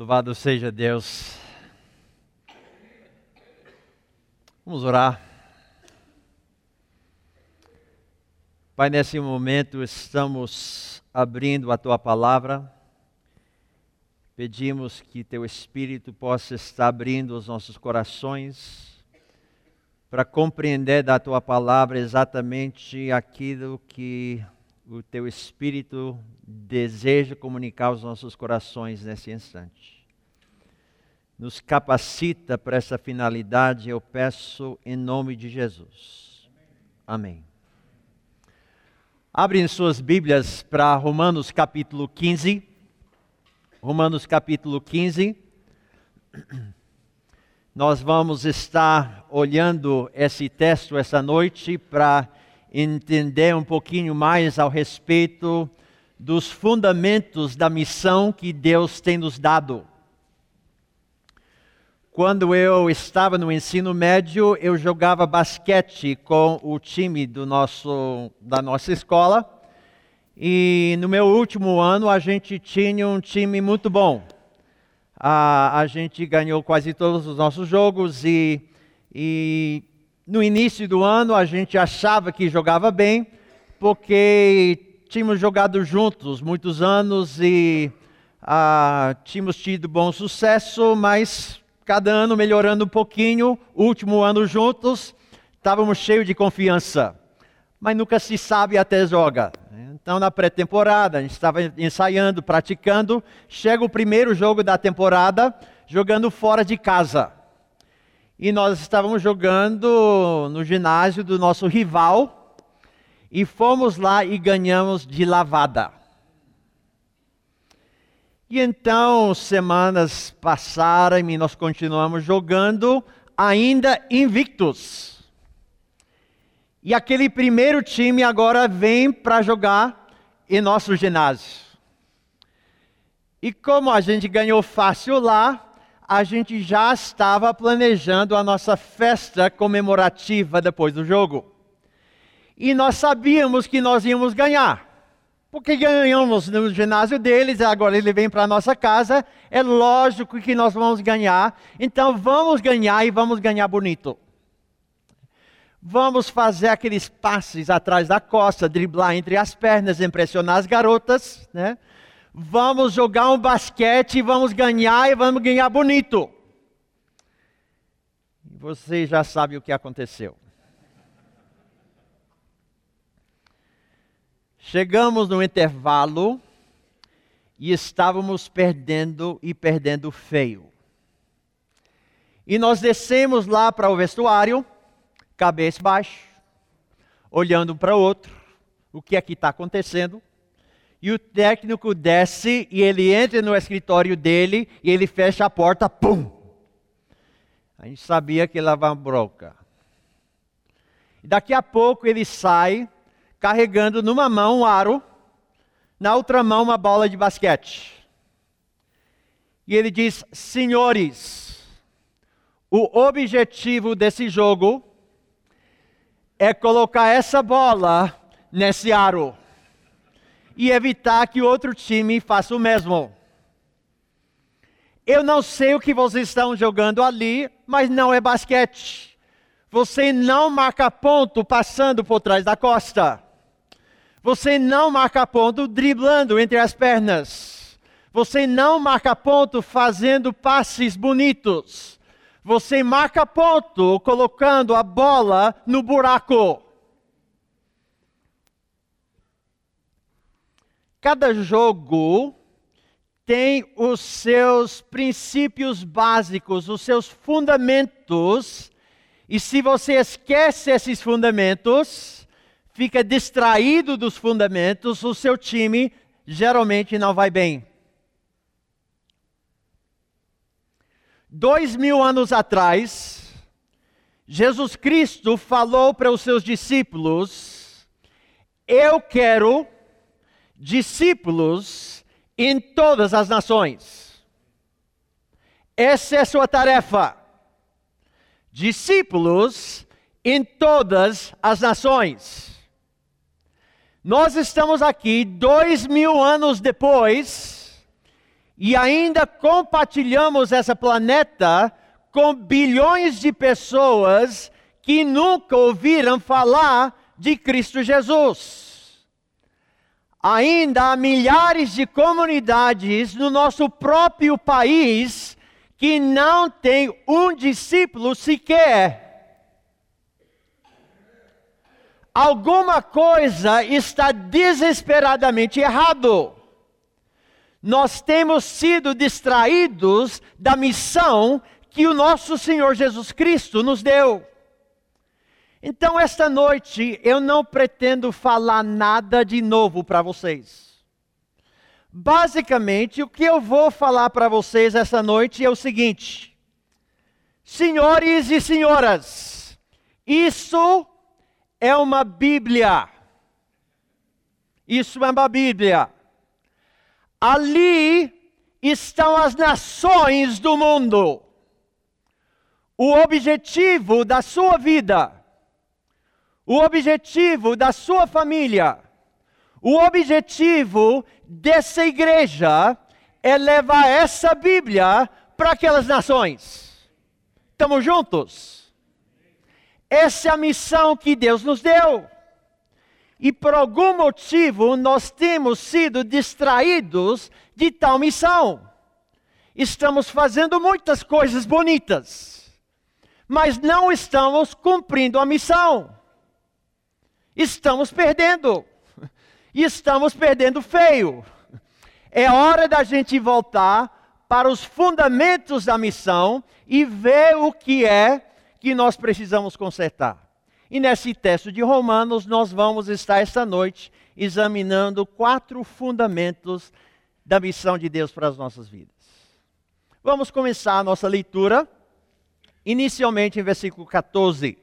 Louvado seja Deus. Vamos orar. Pai, nesse momento estamos abrindo a tua palavra. Pedimos que teu Espírito possa estar abrindo os nossos corações para compreender da tua palavra exatamente aquilo que o teu Espírito deseja comunicar aos nossos corações nesse instante. Nos capacita para essa finalidade, eu peço em nome de Jesus. Amém. Abrem suas Bíblias para Romanos capítulo 15. Romanos capítulo 15. Nós vamos estar olhando esse texto essa noite para entender um pouquinho mais ao respeito dos fundamentos da missão que Deus tem nos dado. Quando eu estava no ensino médio, eu jogava basquete com o time do nosso, da nossa escola. E no meu último ano, a gente tinha um time muito bom. A, gente ganhou quase todos os nossos jogos e, e no início do ano a gente achava que jogava bem, porque tínhamos jogado juntos muitos anos e ah, tínhamos tido bom sucesso, mas cada ano melhorando um pouquinho. Último ano juntos, estávamos cheios de confiança, mas nunca se sabe até joga. Então, na pré-temporada, a gente estava ensaiando, praticando. Chega o primeiro jogo da temporada, jogando fora de casa e nós estávamos jogando no ginásio do nosso rival e fomos lá e ganhamos de lavada. E então, semanas passaram e nós continuamos jogando, ainda invictos. E aquele primeiro time agora vem para jogar em nosso ginásio. E como a gente ganhou fácil lá, a gente já estava planejando a nossa festa comemorativa depois do jogo. E nós sabíamos que nós íamos ganhar. Porque ganhamos no ginásio deles, agora ele vem para a nossa casa, é lógico que nós vamos ganhar. Então vamos ganhar e vamos ganhar bonito. Vamos fazer aqueles passes atrás da costa, driblar entre as pernas, impressionar as garotas, né? Vamos jogar um basquete e vamos ganhar e vamos ganhar bonito. Você já sabe o que aconteceu. Chegamos no intervalo e estávamos perdendo e perdendo feio. E nós descemos lá para o vestuário, cabeça baixa, olhando para o outro, o que é que está acontecendo. E o técnico desce e ele entra no escritório dele e ele fecha a porta, pum! A gente sabia que ele lava bronca. E daqui a pouco ele sai carregando numa mão um aro, na outra mão uma bola de basquete. E ele diz: Senhores, o objetivo desse jogo é colocar essa bola nesse aro e evitar que outro time faça o mesmo. Eu não sei o que vocês estão jogando ali, mas não é basquete. Você não marca ponto passando por trás da costa. Você não marca ponto driblando entre as pernas. Você não marca ponto fazendo passes bonitos. Você marca ponto colocando a bola no buraco. Cada jogo tem os seus princípios básicos, os seus fundamentos, e se você esquece esses fundamentos, fica distraído dos fundamentos, o seu time geralmente não vai bem. Dois mil anos atrás, Jesus Cristo falou para os seus discípulos: Eu quero discípulos em todas as nações. Essa é a sua tarefa. Discípulos em todas as nações. Nós estamos aqui dois mil anos depois, e ainda compartilhamos essa planeta com bilhões de pessoas que nunca ouviram falar de Cristo Jesus. Ainda há milhares de comunidades no nosso próprio país que não tem um discípulo sequer. Alguma coisa está desesperadamente errado nós temos sido distraídos da missão que o nosso Senhor Jesus Cristo nos deu. Então, esta noite, eu não pretendo falar nada de novo para vocês. Basicamente, o que eu vou falar para vocês essa noite é o seguinte: senhores e senhoras, isso é uma Bíblia. Isso é uma Bíblia. Ali estão as nações do mundo. O objetivo da sua vida, o objetivo da sua família, o objetivo dessa igreja é levar essa Bíblia para aquelas nações. Estamos juntos? Essa é a missão que Deus nos deu e por algum motivo nós temos sido distraídos de tal missão. Estamos fazendo muitas coisas bonitas, mas não estamos cumprindo a missão. Estamos perdendo. E estamos perdendo feio. É hora da gente voltar para os fundamentos da missão e ver o que é que nós precisamos consertar. E nesse texto de Romanos, nós vamos estar esta noite examinando quatro fundamentos da missão de Deus para as nossas vidas. Vamos começar a nossa leitura, inicialmente em versículo 14.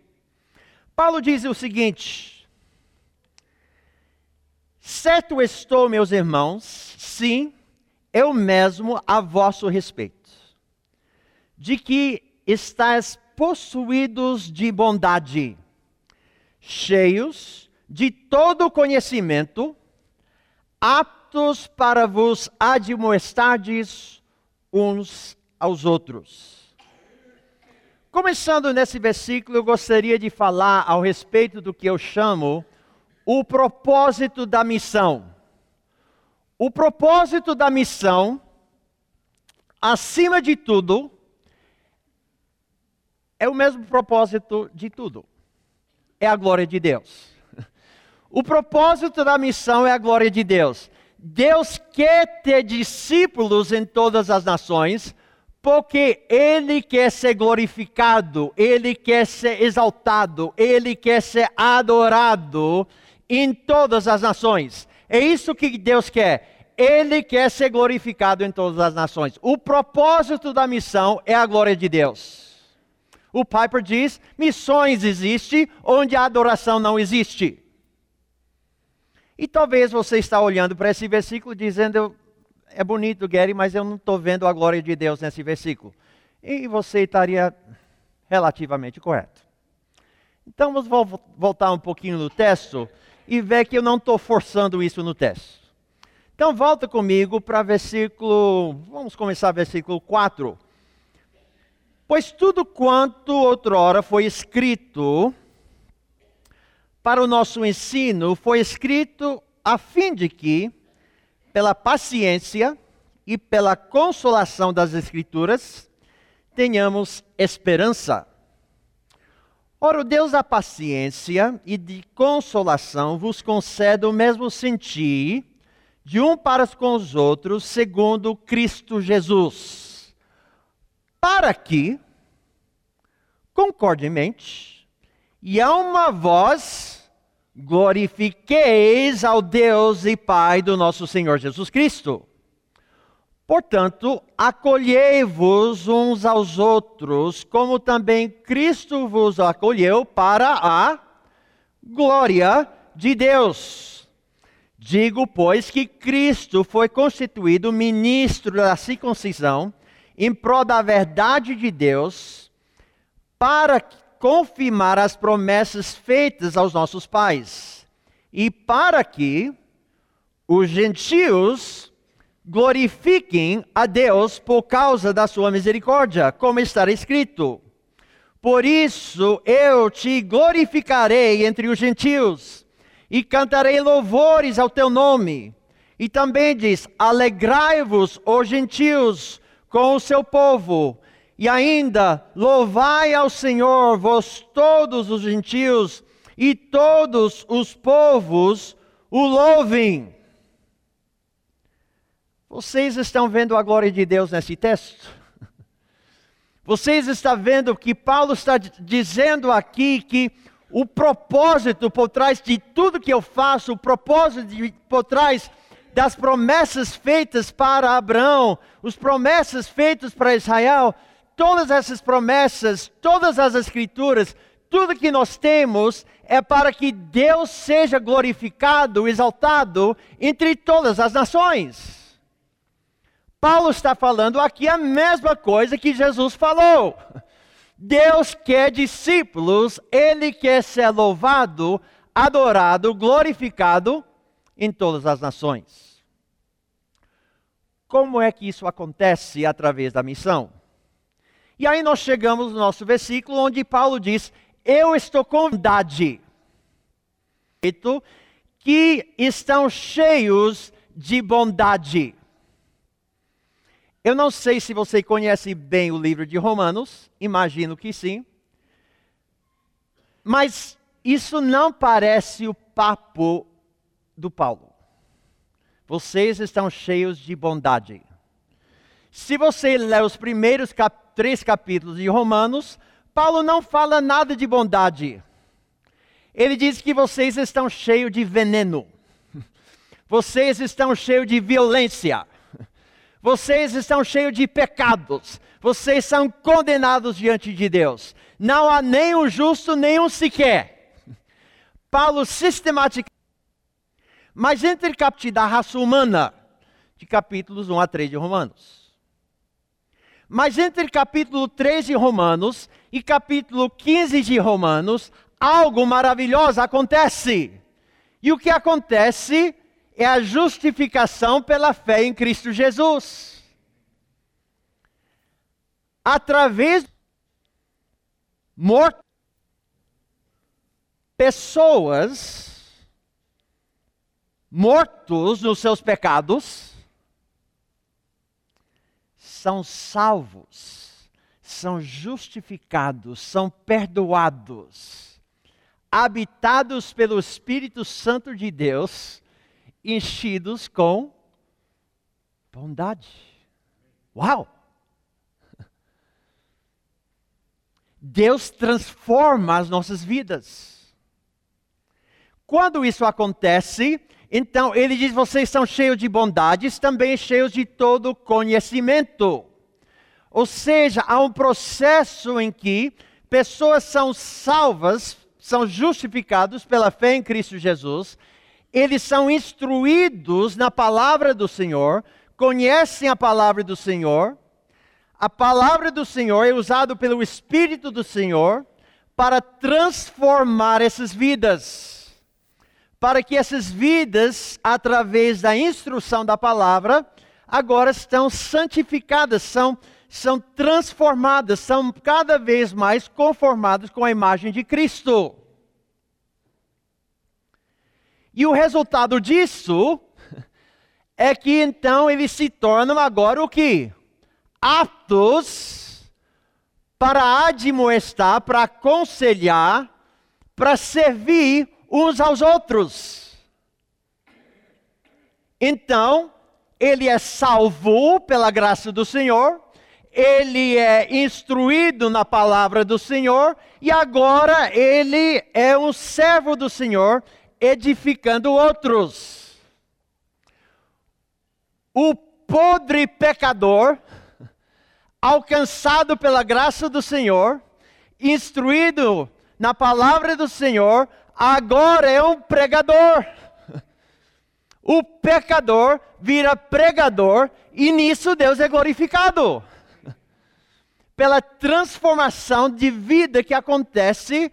Paulo diz o seguinte: Certo estou, meus irmãos, sim, eu mesmo a vosso respeito, de que estáis possuídos de bondade cheios de todo conhecimento, aptos para vos admoestardes uns aos outros. Começando nesse versículo, eu gostaria de falar ao respeito do que eu chamo o propósito da missão. O propósito da missão, acima de tudo, é o mesmo propósito de tudo é a glória de Deus. O propósito da missão é a glória de Deus. Deus quer ter discípulos em todas as nações, porque Ele quer ser glorificado, Ele quer ser exaltado, Ele quer ser adorado em todas as nações. É isso que Deus quer. Ele quer ser glorificado em todas as nações. O propósito da missão é a glória de Deus. O Piper diz: missões existe onde a adoração não existe. E talvez você está olhando para esse versículo dizendo: é bonito, Gary, mas eu não estou vendo a glória de Deus nesse versículo. E você estaria relativamente correto. Então vamos voltar um pouquinho no texto e ver que eu não estou forçando isso no texto. Então volta comigo para versículo, vamos começar versículo 4. Pois tudo quanto outrora foi escrito para o nosso ensino foi escrito a fim de que, pela paciência e pela consolação das Escrituras, tenhamos esperança. Ora, o Deus da paciência e de consolação vos concede o mesmo sentir de um para com os outros, segundo Cristo Jesus para que, concordemente, e a uma voz, glorifiqueis ao Deus e Pai do nosso Senhor Jesus Cristo. Portanto, acolhei-vos uns aos outros, como também Cristo vos acolheu para a glória de Deus. Digo, pois, que Cristo foi constituído ministro da circuncisão em prol da verdade de Deus, para confirmar as promessas feitas aos nossos pais, e para que os gentios glorifiquem a Deus por causa da sua misericórdia, como está escrito. Por isso eu te glorificarei entre os gentios e cantarei louvores ao teu nome. E também diz: Alegrai-vos, ó gentios, com o seu povo. E ainda, louvai ao Senhor, vós todos os gentios, e todos os povos o louvem. Vocês estão vendo a glória de Deus nesse texto? Vocês estão vendo que Paulo está dizendo aqui que o propósito por trás de tudo que eu faço, o propósito de, por trás das promessas feitas para Abraão, as promessas feitas para Israel, todas essas promessas, todas as escrituras, tudo que nós temos é para que Deus seja glorificado, exaltado entre todas as nações. Paulo está falando aqui a mesma coisa que Jesus falou. Deus quer discípulos, ele quer ser louvado, adorado, glorificado em todas as nações. Como é que isso acontece através da missão? E aí nós chegamos no nosso versículo onde Paulo diz: Eu estou com bondade, que estão cheios de bondade. Eu não sei se você conhece bem o livro de Romanos, imagino que sim. Mas isso não parece o papo do Paulo. Vocês estão cheios de bondade. Se você ler os primeiros cap três capítulos de Romanos, Paulo não fala nada de bondade. Ele diz que vocês estão cheios de veneno. Vocês estão cheios de violência. Vocês estão cheios de pecados. Vocês são condenados diante de Deus. Não há nenhum justo, nenhum sequer. Paulo sistematicamente. Mas entre capítulo da raça humana, de capítulos 1 a 3 de Romanos. Mas entre capítulo 3 de Romanos e capítulo 15 de Romanos, algo maravilhoso acontece. E o que acontece é a justificação pela fé em Cristo Jesus. Através morto pessoas mortos nos seus pecados são salvos, são justificados, são perdoados, habitados pelo Espírito Santo de Deus enchidos com bondade. Uau! Deus transforma as nossas vidas. Quando isso acontece, então ele diz: vocês são cheios de bondades, também cheios de todo conhecimento. Ou seja, há um processo em que pessoas são salvas, são justificados pela fé em Cristo Jesus, eles são instruídos na palavra do Senhor, conhecem a palavra do Senhor. A palavra do Senhor é usada pelo Espírito do Senhor para transformar essas vidas. Para que essas vidas, através da instrução da palavra, agora estão santificadas, são, são transformadas, são cada vez mais conformadas com a imagem de Cristo. E o resultado disso é que então eles se tornam agora o que? Aptos para admoestar, para aconselhar, para servir uns aos outros. Então, ele é salvo pela graça do Senhor, ele é instruído na palavra do Senhor e agora ele é um servo do Senhor edificando outros. O podre pecador, alcançado pela graça do Senhor, instruído na palavra do Senhor, agora é um pregador. O pecador vira pregador e nisso Deus é glorificado. Pela transformação de vida que acontece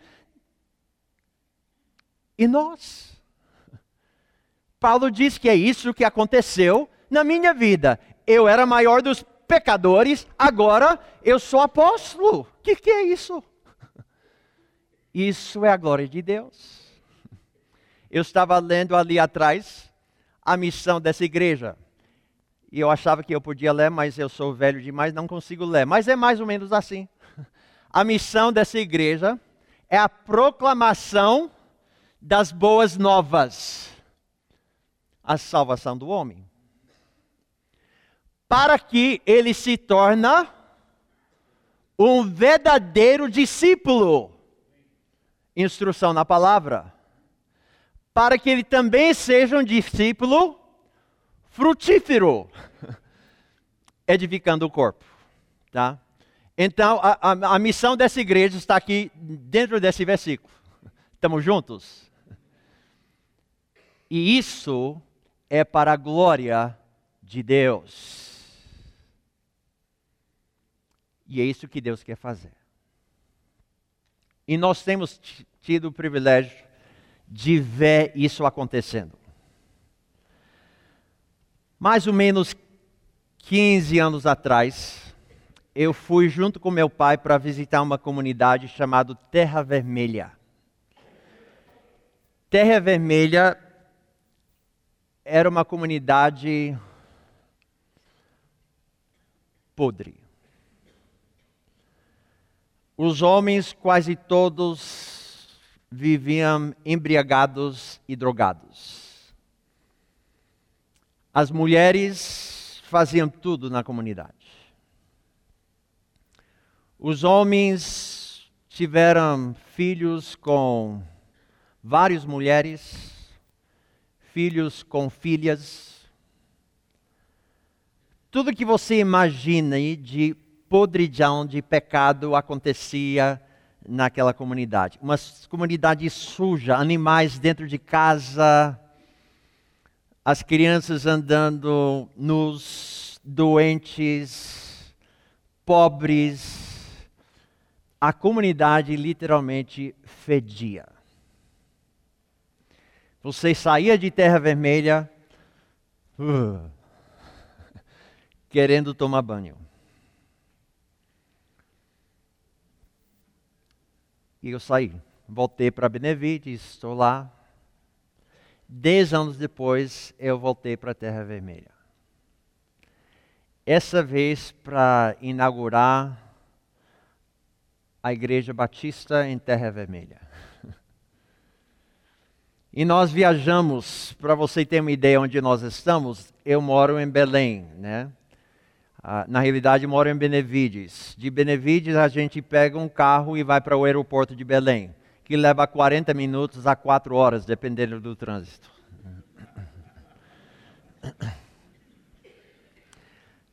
e nós? Paulo diz que é isso que aconteceu na minha vida. Eu era maior dos pecadores, agora eu sou apóstolo. O que, que é isso? Isso é a glória de Deus. Eu estava lendo ali atrás a missão dessa igreja. E eu achava que eu podia ler, mas eu sou velho demais, não consigo ler. Mas é mais ou menos assim. A missão dessa igreja é a proclamação das boas novas a salvação do homem. Para que ele se torne um verdadeiro discípulo. Instrução na palavra. Para que ele também seja um discípulo frutífero, edificando o corpo, tá? Então, a, a, a missão dessa igreja está aqui dentro desse versículo. Estamos juntos? E isso é para a glória de Deus. E é isso que Deus quer fazer. E nós temos tido o privilégio de ver isso acontecendo mais ou menos 15 anos atrás, eu fui junto com meu pai para visitar uma comunidade chamada Terra Vermelha. Terra Vermelha era uma comunidade podre. Os homens quase todos viviam embriagados e drogados. As mulheres faziam tudo na comunidade. Os homens tiveram filhos com várias mulheres, filhos com filhas. Tudo que você imagina de podridão, de pecado acontecia naquela comunidade. Uma comunidade suja, animais dentro de casa, as crianças andando nos doentes, pobres, a comunidade literalmente fedia. Você saía de Terra Vermelha uh, querendo tomar banho. E eu saí, voltei para Benevides, estou lá, Dez anos depois, eu voltei para a Terra Vermelha. Essa vez para inaugurar a Igreja Batista em Terra Vermelha. E nós viajamos, para você ter uma ideia onde nós estamos, eu moro em Belém, né? Ah, na realidade, moro em Benevides. De Benevides, a gente pega um carro e vai para o aeroporto de Belém que leva 40 minutos a 4 horas, dependendo do trânsito.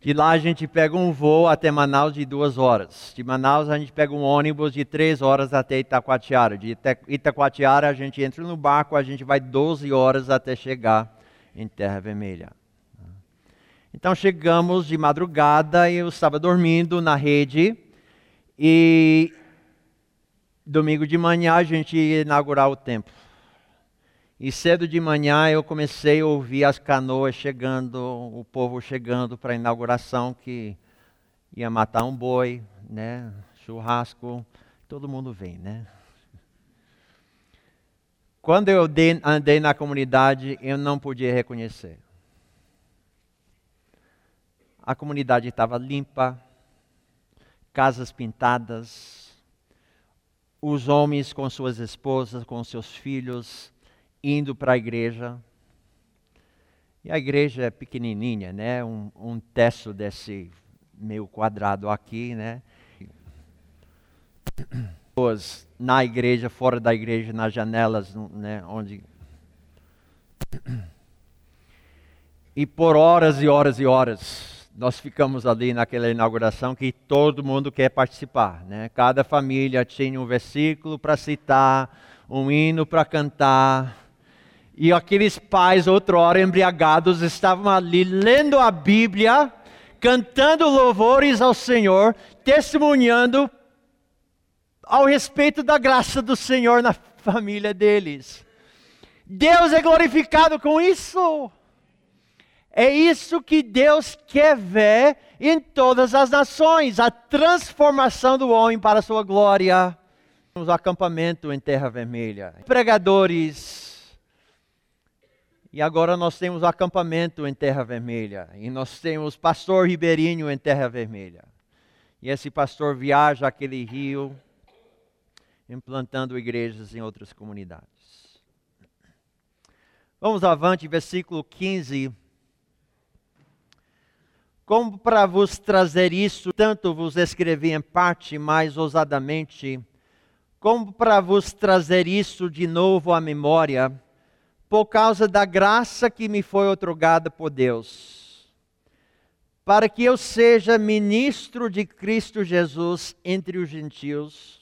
De lá a gente pega um voo até Manaus de duas horas. De Manaus a gente pega um ônibus de três horas até Itacoatiara. De Itacoatiara a gente entra no barco, a gente vai 12 horas até chegar em Terra Vermelha. Então chegamos de madrugada eu estava dormindo na rede e domingo de manhã a gente ia inaugurar o templo. E cedo de manhã eu comecei a ouvir as canoas chegando, o povo chegando para a inauguração que ia matar um boi, né? Churrasco, todo mundo vem, né? Quando eu andei na comunidade, eu não podia reconhecer. A comunidade estava limpa, casas pintadas, os homens com suas esposas, com seus filhos, indo para a igreja. E a igreja é pequenininha, né? Um, um teto desse meio quadrado aqui, né? Pessoas na igreja, fora da igreja, nas janelas, né? Onde e por horas e horas e horas nós ficamos ali naquela inauguração que todo mundo quer participar. Né? Cada família tinha um versículo para citar, um hino para cantar. E aqueles pais, outrora embriagados, estavam ali lendo a Bíblia, cantando louvores ao Senhor, testemunhando ao respeito da graça do Senhor na família deles. Deus é glorificado com isso. É isso que Deus quer ver em todas as nações, a transformação do homem para a sua glória. Temos acampamento em Terra Vermelha, pregadores. E agora nós temos acampamento em Terra Vermelha. E nós temos pastor ribeirinho em Terra Vermelha. E esse pastor viaja aquele rio, implantando igrejas em outras comunidades. Vamos avante, versículo 15 como para vos trazer isso, tanto vos escrevi em parte mais ousadamente, como para vos trazer isso de novo à memória, por causa da graça que me foi otorgada por Deus, para que eu seja ministro de Cristo Jesus entre os gentios,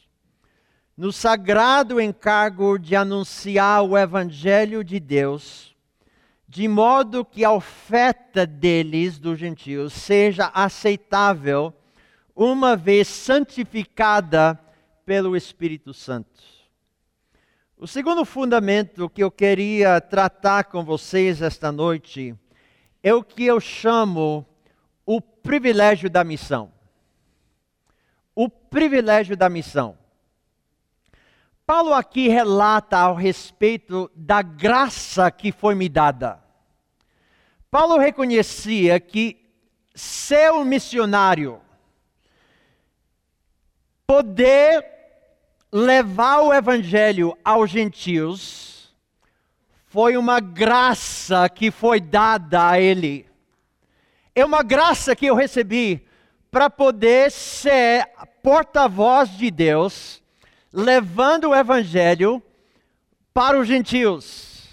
no sagrado encargo de anunciar o Evangelho de Deus de modo que a oferta deles, dos gentios, seja aceitável, uma vez santificada pelo Espírito Santo. O segundo fundamento que eu queria tratar com vocês esta noite é o que eu chamo o privilégio da missão. O privilégio da missão. Paulo aqui relata ao respeito da graça que foi me dada. Paulo reconhecia que ser um missionário, poder levar o evangelho aos gentios, foi uma graça que foi dada a ele. É uma graça que eu recebi para poder ser porta-voz de Deus levando o evangelho para os gentios.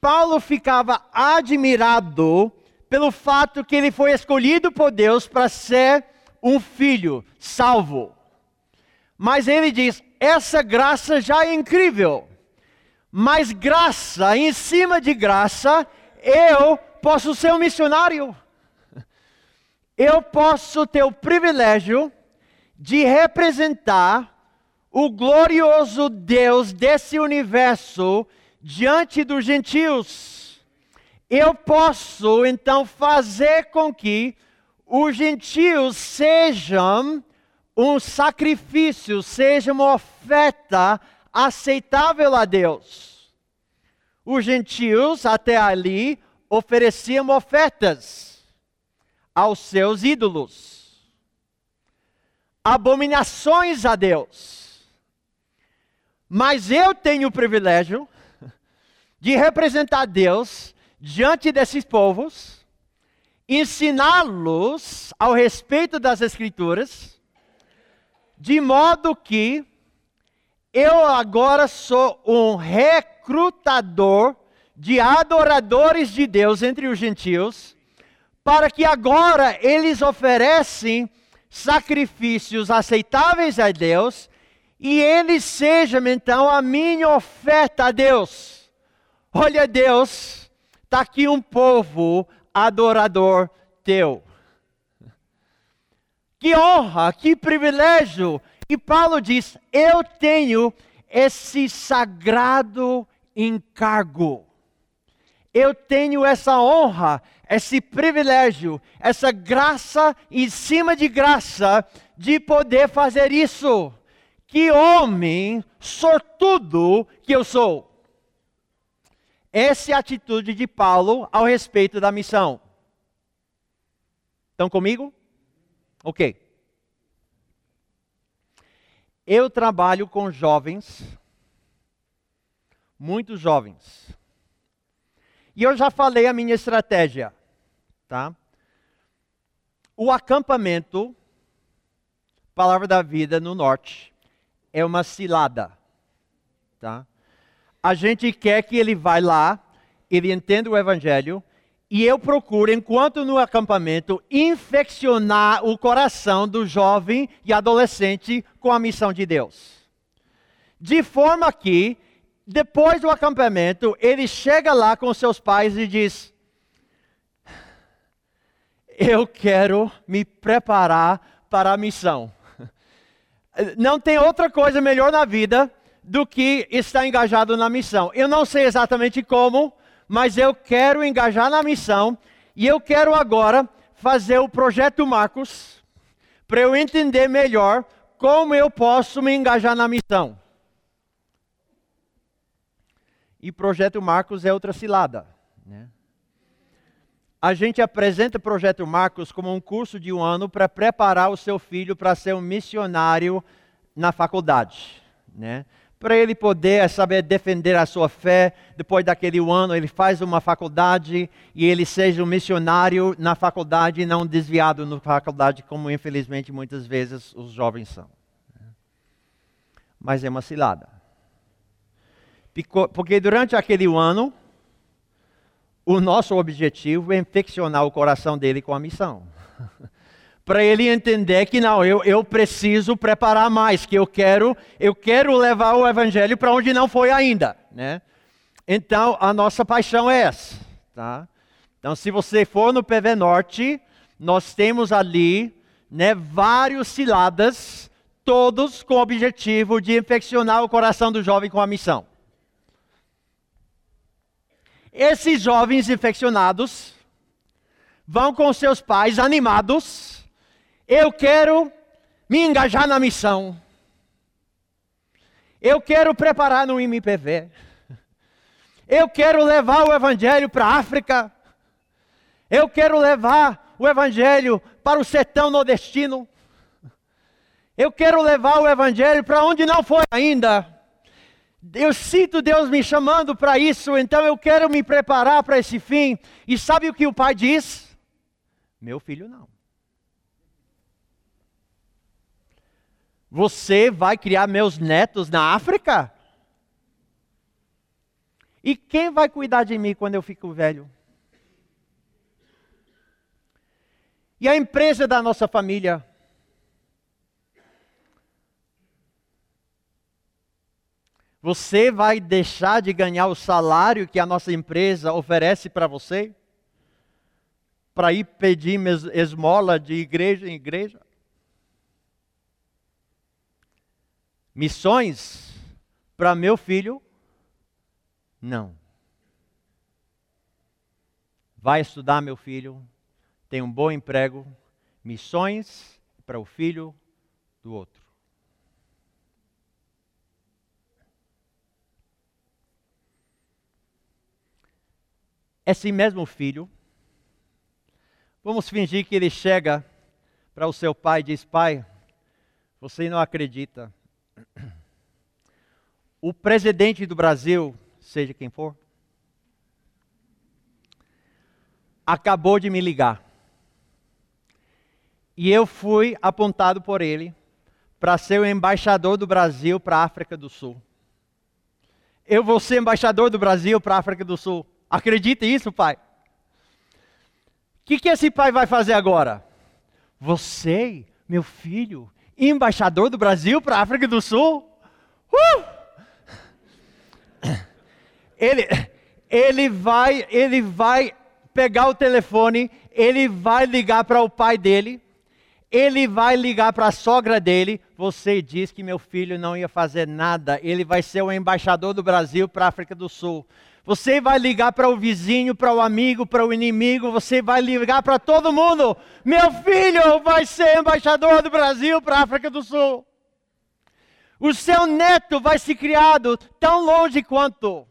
Paulo ficava admirado pelo fato que ele foi escolhido por Deus para ser um filho salvo. Mas ele diz: essa graça já é incrível. Mas graça, em cima de graça, eu posso ser um missionário. Eu posso ter o privilégio de representar o glorioso Deus desse universo diante dos gentios. Eu posso então fazer com que os gentios sejam um sacrifício, seja uma oferta aceitável a Deus. Os gentios até ali ofereciam ofertas aos seus ídolos, abominações a Deus. Mas eu tenho o privilégio de representar Deus diante desses povos, ensiná-los ao respeito das Escrituras, de modo que eu agora sou um recrutador de adoradores de Deus entre os gentios, para que agora eles oferecem sacrifícios aceitáveis a Deus e ele seja então a minha oferta a Deus. Olha, Deus, está aqui um povo adorador teu. Que honra, que privilégio. E Paulo diz: Eu tenho esse sagrado encargo. Eu tenho essa honra, esse privilégio, essa graça em cima de graça de poder fazer isso que homem sortudo que eu sou. Essa é a atitude de Paulo ao respeito da missão. Estão comigo? Ok. Eu trabalho com jovens, muitos jovens. E eu já falei a minha estratégia, tá? O acampamento, Palavra da Vida no Norte, é uma cilada. Tá? A gente quer que ele vá lá, ele entenda o evangelho, e eu procuro, enquanto no acampamento, infeccionar o coração do jovem e adolescente com a missão de Deus. De forma que, depois do acampamento, ele chega lá com seus pais e diz: Eu quero me preparar para a missão não tem outra coisa melhor na vida do que estar engajado na missão. Eu não sei exatamente como, mas eu quero engajar na missão e eu quero agora fazer o projeto Marcos para eu entender melhor como eu posso me engajar na missão. E projeto Marcos é outra cilada. Né? A gente apresenta o projeto Marcos como um curso de um ano para preparar o seu filho para ser um missionário na faculdade. Né? Para ele poder saber defender a sua fé. Depois daquele ano, ele faz uma faculdade e ele seja um missionário na faculdade não desviado na faculdade, como infelizmente muitas vezes os jovens são. Mas é uma cilada. Porque durante aquele ano, o nosso objetivo é infeccionar o coração dele com a missão. para ele entender que não, eu, eu preciso preparar mais, que eu quero, eu quero levar o evangelho para onde não foi ainda, né? Então, a nossa paixão é essa, tá? Então, se você for no PV Norte, nós temos ali, né, vários ciladas, todos com o objetivo de infeccionar o coração do jovem com a missão. Esses jovens infeccionados vão com seus pais animados, eu quero me engajar na missão. Eu quero preparar no MPV. Eu quero levar o Evangelho para a África. Eu quero levar o Evangelho para o sertão nordestino. Eu quero levar o Evangelho para onde não foi ainda. Eu sinto Deus me chamando para isso, então eu quero me preparar para esse fim. E sabe o que o pai diz? Meu filho não. Você vai criar meus netos na África? E quem vai cuidar de mim quando eu fico velho? E a empresa da nossa família? Você vai deixar de ganhar o salário que a nossa empresa oferece para você? Para ir pedir esmola de igreja em igreja? Missões para meu filho? Não. Vai estudar, meu filho, tem um bom emprego. Missões para o filho do outro. Esse mesmo filho, vamos fingir que ele chega para o seu pai e diz: Pai, você não acredita, o presidente do Brasil, seja quem for, acabou de me ligar. E eu fui apontado por ele para ser o embaixador do Brasil para a África do Sul. Eu vou ser embaixador do Brasil para a África do Sul. Acredita isso, pai? O que, que esse pai vai fazer agora? Você, meu filho, embaixador do Brasil para a África do Sul? Uh! Ele, ele vai, ele vai pegar o telefone, ele vai ligar para o pai dele, ele vai ligar para a sogra dele. Você disse que meu filho não ia fazer nada. Ele vai ser o embaixador do Brasil para a África do Sul. Você vai ligar para o vizinho, para o amigo, para o inimigo, você vai ligar para todo mundo. Meu filho vai ser embaixador do Brasil para a África do Sul. O seu neto vai ser criado tão longe quanto.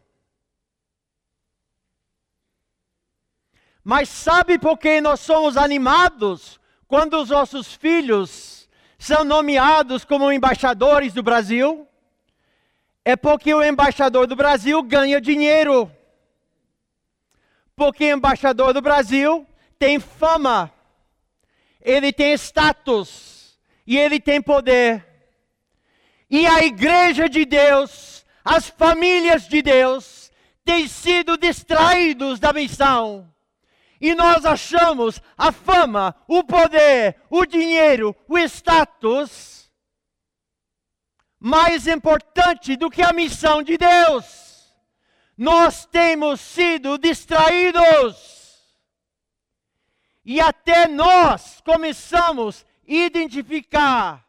Mas sabe por que nós somos animados quando os nossos filhos são nomeados como embaixadores do Brasil? É porque o embaixador do Brasil ganha dinheiro. Porque o embaixador do Brasil tem fama, ele tem status e ele tem poder. E a igreja de Deus, as famílias de Deus, têm sido distraídos da missão. E nós achamos a fama, o poder, o dinheiro, o status mais importante do que a missão de Deus. Nós temos sido distraídos. E até nós começamos a identificar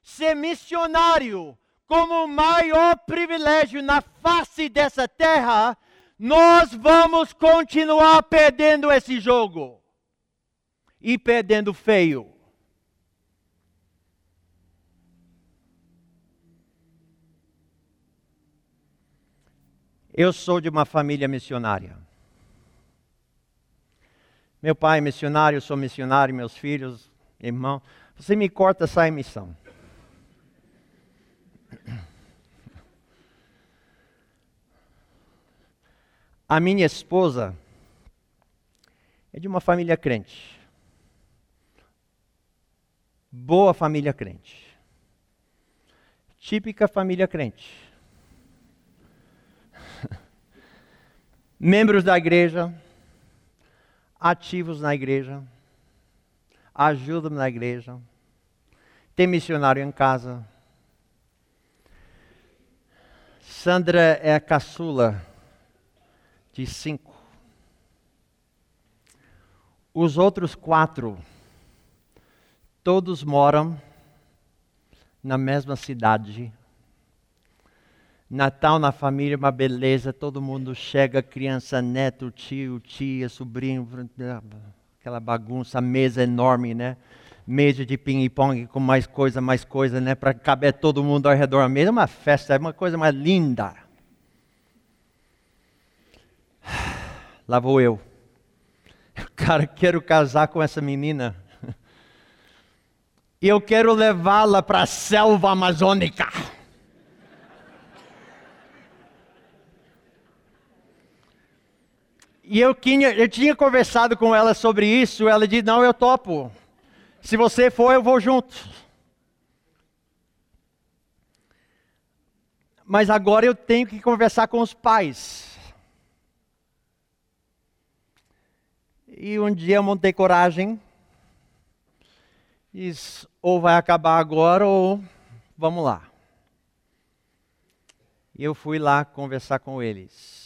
ser missionário como o maior privilégio na face dessa terra nós vamos continuar perdendo esse jogo. E perdendo feio. Eu sou de uma família missionária. Meu pai é missionário, eu sou missionário, meus filhos, irmão. Você me corta, sai missão. A minha esposa é de uma família crente. Boa família crente. Típica família crente. Membros da igreja, ativos na igreja, ajudam na igreja, tem missionário em casa. Sandra é a caçula de cinco. Os outros quatro, todos moram na mesma cidade. Natal na família, uma beleza, todo mundo chega, criança, neto, tio, tia, sobrinho, aquela bagunça, mesa enorme, né? Mesa de ping-pong com mais coisa, mais coisa, né? Para caber todo mundo ao redor da mesa. É uma festa, é uma coisa mais linda. Lá vou eu. Cara, quero casar com essa menina. E eu quero levá-la para a selva amazônica. E eu tinha, eu tinha conversado com ela sobre isso. Ela disse: Não, eu topo. Se você for, eu vou junto. Mas agora eu tenho que conversar com os pais. E um dia eu montei coragem. E ou vai acabar agora ou vamos lá. E eu fui lá conversar com eles.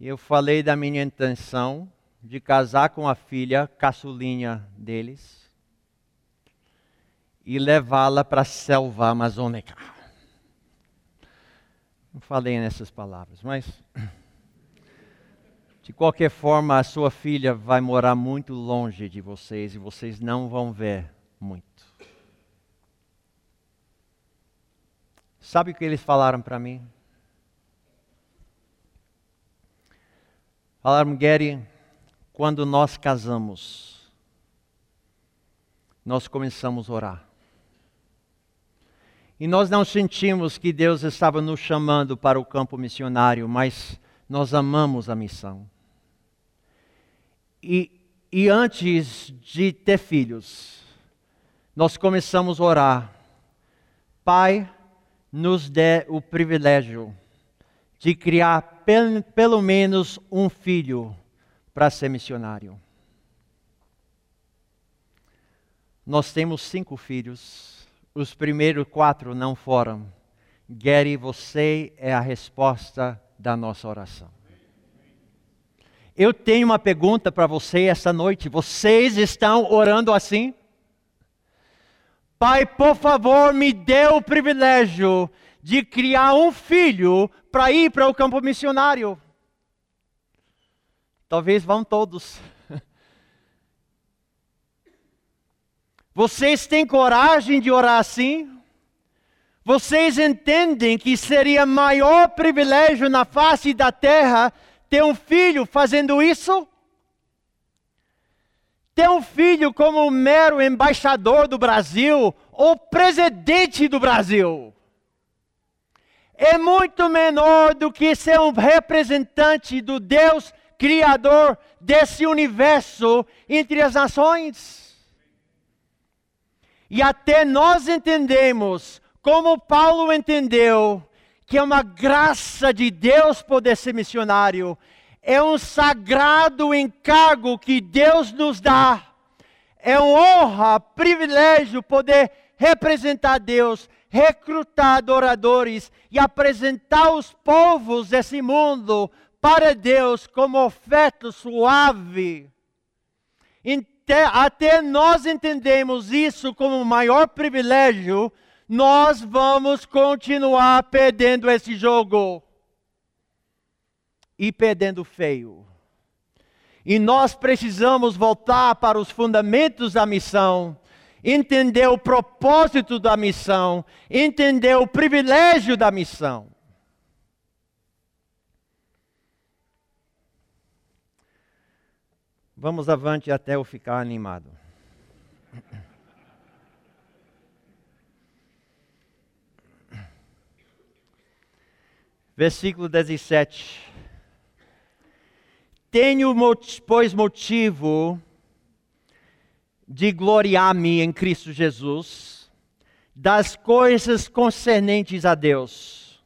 Eu falei da minha intenção de casar com a filha caçulinha deles e levá-la para a selva amazônica. Não falei nessas palavras, mas de qualquer forma, a sua filha vai morar muito longe de vocês e vocês não vão ver muito. Sabe o que eles falaram para mim? Falaram, Gary, quando nós casamos, nós começamos a orar. E nós não sentimos que Deus estava nos chamando para o campo missionário, mas nós amamos a missão. E, e antes de ter filhos, nós começamos a orar. Pai, nos dê o privilégio de criar pel, pelo menos um filho para ser missionário. Nós temos cinco filhos, os primeiros quatro não foram. Gary, você é a resposta da nossa oração. Eu tenho uma pergunta para você essa noite. Vocês estão orando assim? Pai, por favor, me dê o privilégio de criar um filho para ir para o campo missionário. Talvez vão todos. Vocês têm coragem de orar assim? Vocês entendem que seria maior privilégio na face da terra ter um filho fazendo isso? Ter um filho como um mero embaixador do Brasil ou presidente do Brasil é muito menor do que ser um representante do Deus Criador desse universo entre as nações. E até nós entendemos, como Paulo entendeu, que é uma graça de Deus poder ser missionário, é um sagrado encargo que Deus nos dá. É uma honra, privilégio poder representar Deus, recrutar adoradores e apresentar os povos desse mundo para Deus como oferta suave. Até nós entendemos isso como o maior privilégio nós vamos continuar perdendo esse jogo. e perdendo feio. E nós precisamos voltar para os fundamentos da missão, entender o propósito da missão, entender o privilégio da missão. Vamos avante até eu ficar animado. Versículo 17. Tenho, pois, motivo de gloriar-me em Cristo Jesus, das coisas concernentes a Deus.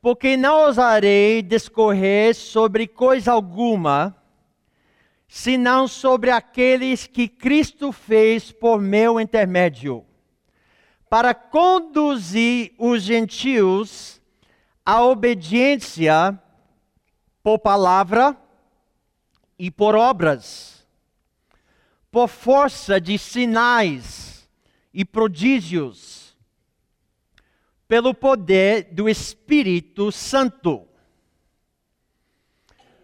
Porque não ousarei discorrer sobre coisa alguma, senão sobre aqueles que Cristo fez por meu intermédio, para conduzir os gentios à obediência por palavra e por obras, por força de sinais e prodígios, pelo poder do Espírito Santo.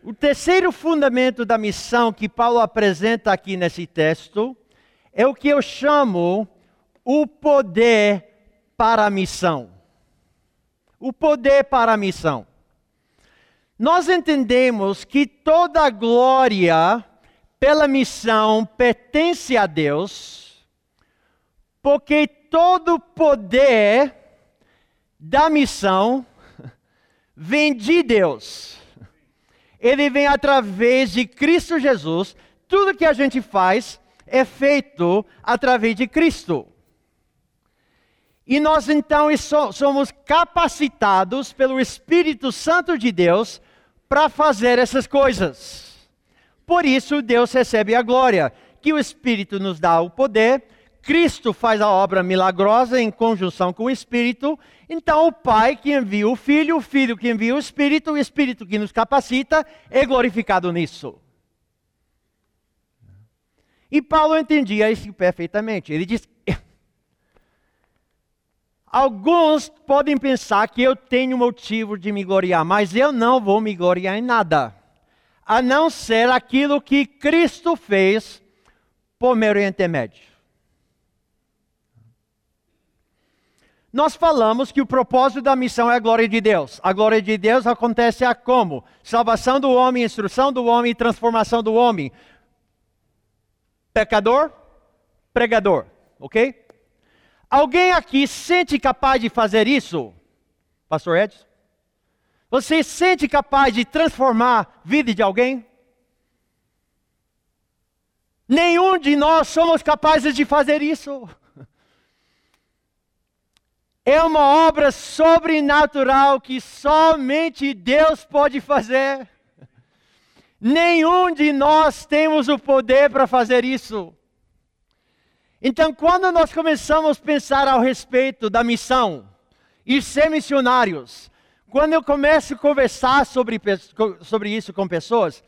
O terceiro fundamento da missão que Paulo apresenta aqui nesse texto é o que eu chamo o poder para a missão. O poder para a missão. Nós entendemos que toda glória pela missão pertence a Deus, porque todo o poder da missão vem de Deus. Ele vem através de Cristo Jesus. Tudo que a gente faz é feito através de Cristo. E nós então somos capacitados pelo Espírito Santo de Deus para fazer essas coisas. Por isso, Deus recebe a glória, que o Espírito nos dá o poder, Cristo faz a obra milagrosa em conjunção com o Espírito, então o Pai que envia o Filho, o Filho que envia o Espírito, o Espírito que nos capacita, é glorificado nisso. E Paulo entendia isso perfeitamente. Ele diz: Alguns podem pensar que eu tenho motivo de me gloriar, mas eu não vou me gloriar em nada, a não ser aquilo que Cristo fez por meu intermédio. Nós falamos que o propósito da missão é a glória de Deus. A glória de Deus acontece a como? Salvação do homem, instrução do homem transformação do homem. Pecador, pregador, ok? Alguém aqui sente capaz de fazer isso? Pastor Edson? Você sente capaz de transformar a vida de alguém? Nenhum de nós somos capazes de fazer isso. É uma obra sobrenatural que somente Deus pode fazer. Nenhum de nós temos o poder para fazer isso. Então, quando nós começamos a pensar ao respeito da missão e ser missionários, quando eu começo a conversar sobre, sobre isso com pessoas,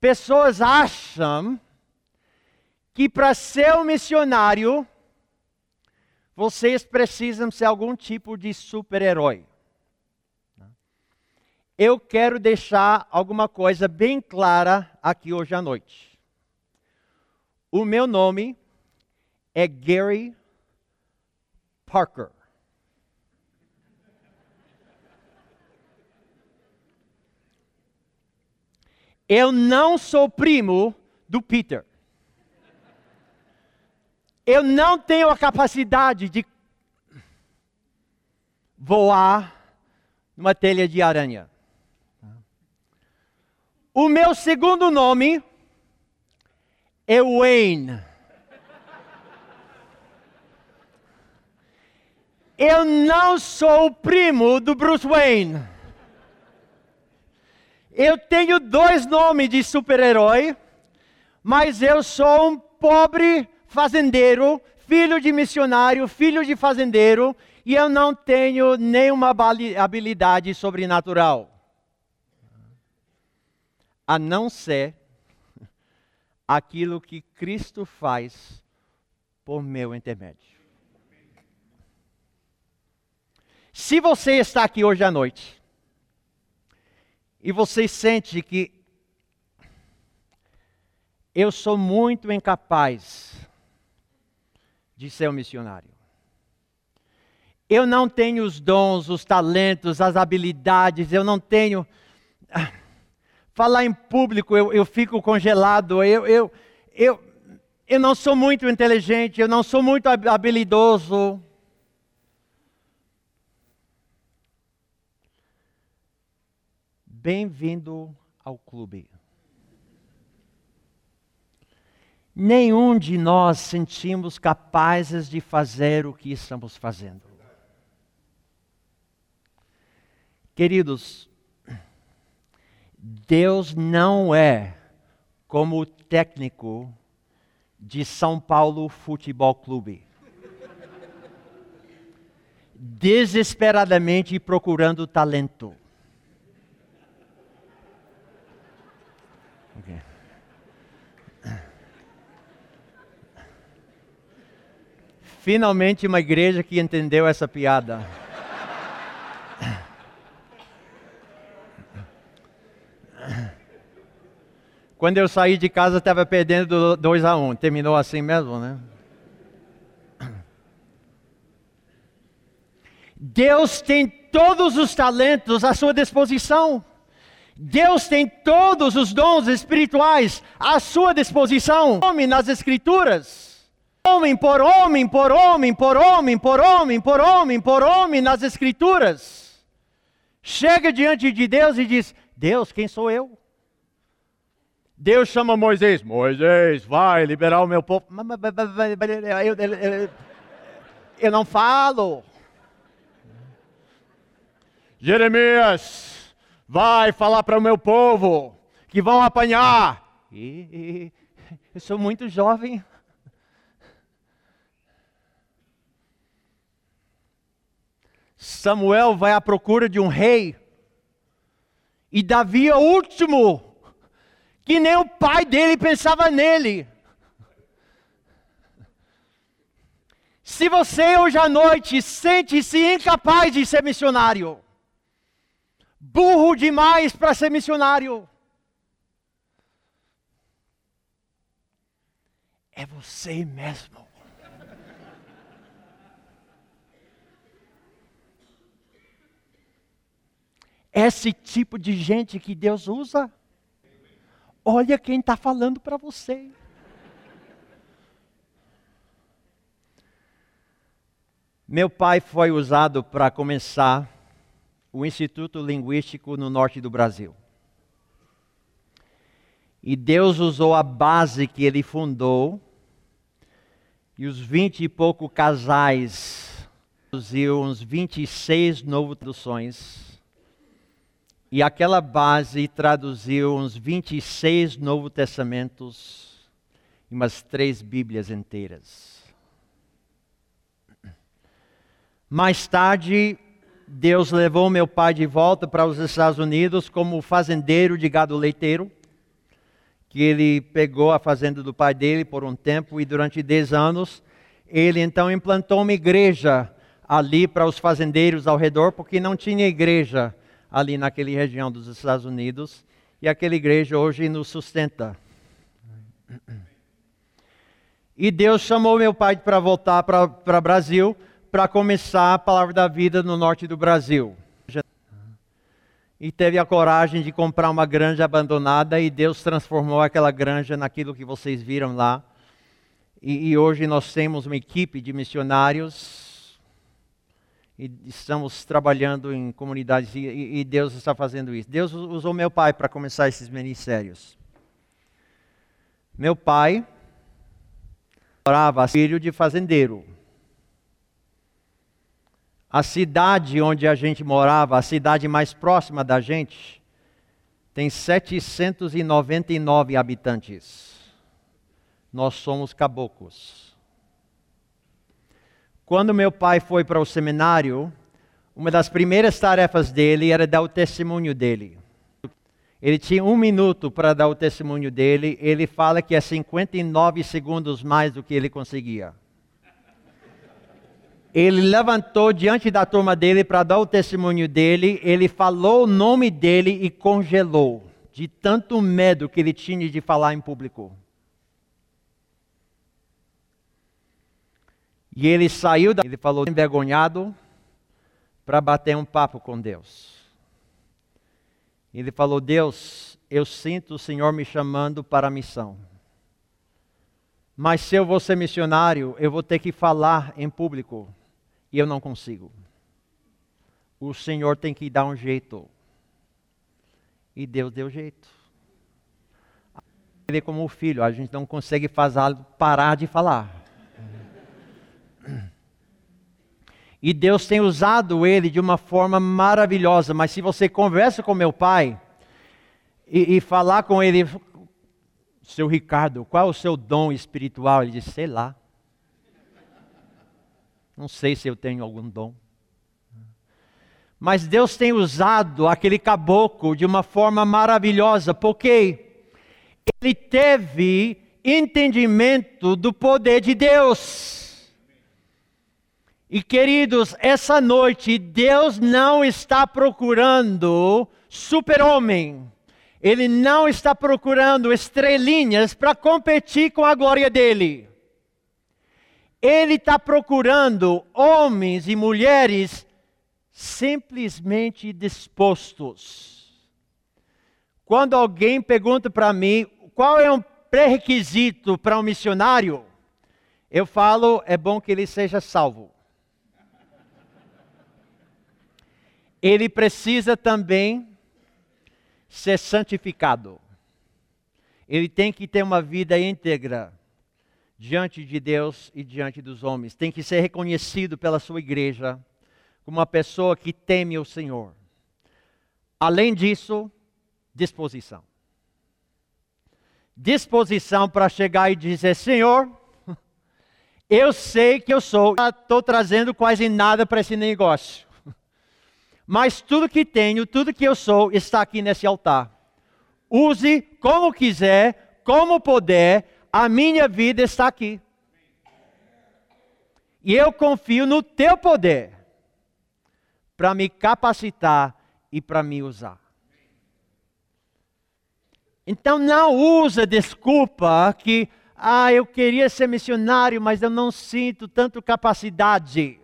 pessoas acham que para ser um missionário, vocês precisam ser algum tipo de super-herói. Eu quero deixar alguma coisa bem clara aqui hoje à noite. O meu nome é Gary Parker. Eu não sou primo do Peter. Eu não tenho a capacidade de voar numa telha de aranha. O meu segundo nome é Wayne. Eu não sou primo do Bruce Wayne. Eu tenho dois nomes de super-herói, mas eu sou um pobre fazendeiro, filho de missionário, filho de fazendeiro, e eu não tenho nenhuma habilidade sobrenatural. A não ser aquilo que Cristo faz por meu intermédio. Se você está aqui hoje à noite e você sente que eu sou muito incapaz de ser um missionário. Eu não tenho os dons, os talentos, as habilidades, eu não tenho. Ah, falar em público, eu, eu fico congelado, eu, eu, eu, eu não sou muito inteligente, eu não sou muito habilidoso. Bem-vindo ao clube. Nenhum de nós sentimos capazes de fazer o que estamos fazendo. Queridos, Deus não é como o técnico de São Paulo Futebol Clube. Desesperadamente procurando talento. Finalmente uma igreja que entendeu essa piada. Quando eu saí de casa, estava perdendo 2 a 1. Um. Terminou assim mesmo, né? Deus tem todos os talentos à sua disposição. Deus tem todos os dons espirituais à sua disposição. Homem nas Escrituras homem por homem, por homem, por homem, por homem, por homem, por homem nas Escrituras. Chega diante de Deus e diz: Deus, quem sou eu? Deus chama Moisés: Moisés, vai liberar o meu povo. Eu, eu, eu, eu não falo. Jeremias, vai falar para o meu povo que vão apanhar. Eu sou muito jovem. Samuel vai à procura de um rei. E Davi é o último, que nem o pai dele pensava nele. Se você hoje à noite sente-se incapaz de ser missionário, burro demais para ser missionário, é você mesmo. Esse tipo de gente que Deus usa. Olha quem está falando para você. Meu pai foi usado para começar o Instituto Linguístico no norte do Brasil. E Deus usou a base que ele fundou, e os vinte e pouco casais, produziu uns 26 novas traduções e aquela base traduziu uns 26 Novos Testamentos e umas três Bíblias inteiras. Mais tarde, Deus levou meu pai de volta para os Estados Unidos como fazendeiro de gado leiteiro, que ele pegou a fazenda do pai dele por um tempo e durante 10 anos ele então implantou uma igreja ali para os fazendeiros ao redor, porque não tinha igreja ali naquela região dos Estados Unidos, e aquela igreja hoje nos sustenta. E Deus chamou meu pai para voltar para o Brasil, para começar a palavra da vida no norte do Brasil. E teve a coragem de comprar uma granja abandonada, e Deus transformou aquela granja naquilo que vocês viram lá. E, e hoje nós temos uma equipe de missionários e estamos trabalhando em comunidades e, e Deus está fazendo isso. Deus usou meu pai para começar esses ministérios. Meu pai morava filho de fazendeiro. A cidade onde a gente morava, a cidade mais próxima da gente, tem 799 habitantes. Nós somos caboclos. Quando meu pai foi para o seminário, uma das primeiras tarefas dele era dar o testemunho dele. Ele tinha um minuto para dar o testemunho dele. Ele fala que é 59 segundos mais do que ele conseguia. Ele levantou diante da turma dele para dar o testemunho dele, ele falou o nome dele e congelou, de tanto medo que ele tinha de falar em público. E ele saiu, da... ele falou envergonhado para bater um papo com Deus. Ele falou: Deus, eu sinto o Senhor me chamando para a missão. Mas se eu vou ser missionário, eu vou ter que falar em público e eu não consigo. O Senhor tem que dar um jeito. E Deus deu jeito. Ele é como o filho, a gente não consegue fazer parar de falar. E Deus tem usado ele de uma forma maravilhosa. Mas se você conversa com meu pai e, e falar com ele, seu Ricardo, qual é o seu dom espiritual? Ele diz, sei lá. Não sei se eu tenho algum dom. Mas Deus tem usado aquele caboclo de uma forma maravilhosa, porque ele teve entendimento do poder de Deus. E queridos, essa noite Deus não está procurando super-homem. Ele não está procurando estrelinhas para competir com a glória dele. Ele está procurando homens e mulheres simplesmente dispostos. Quando alguém pergunta para mim qual é um pré-requisito para um missionário, eu falo: é bom que ele seja salvo. Ele precisa também ser santificado. Ele tem que ter uma vida íntegra diante de Deus e diante dos homens. Tem que ser reconhecido pela sua igreja como uma pessoa que teme o Senhor. Além disso, disposição. Disposição para chegar e dizer: Senhor, eu sei que eu sou, estou trazendo quase nada para esse negócio. Mas tudo que tenho, tudo que eu sou, está aqui nesse altar. Use como quiser, como puder, a minha vida está aqui. E eu confio no teu poder para me capacitar e para me usar. Então não usa desculpa que ah, eu queria ser missionário, mas eu não sinto tanto capacidade.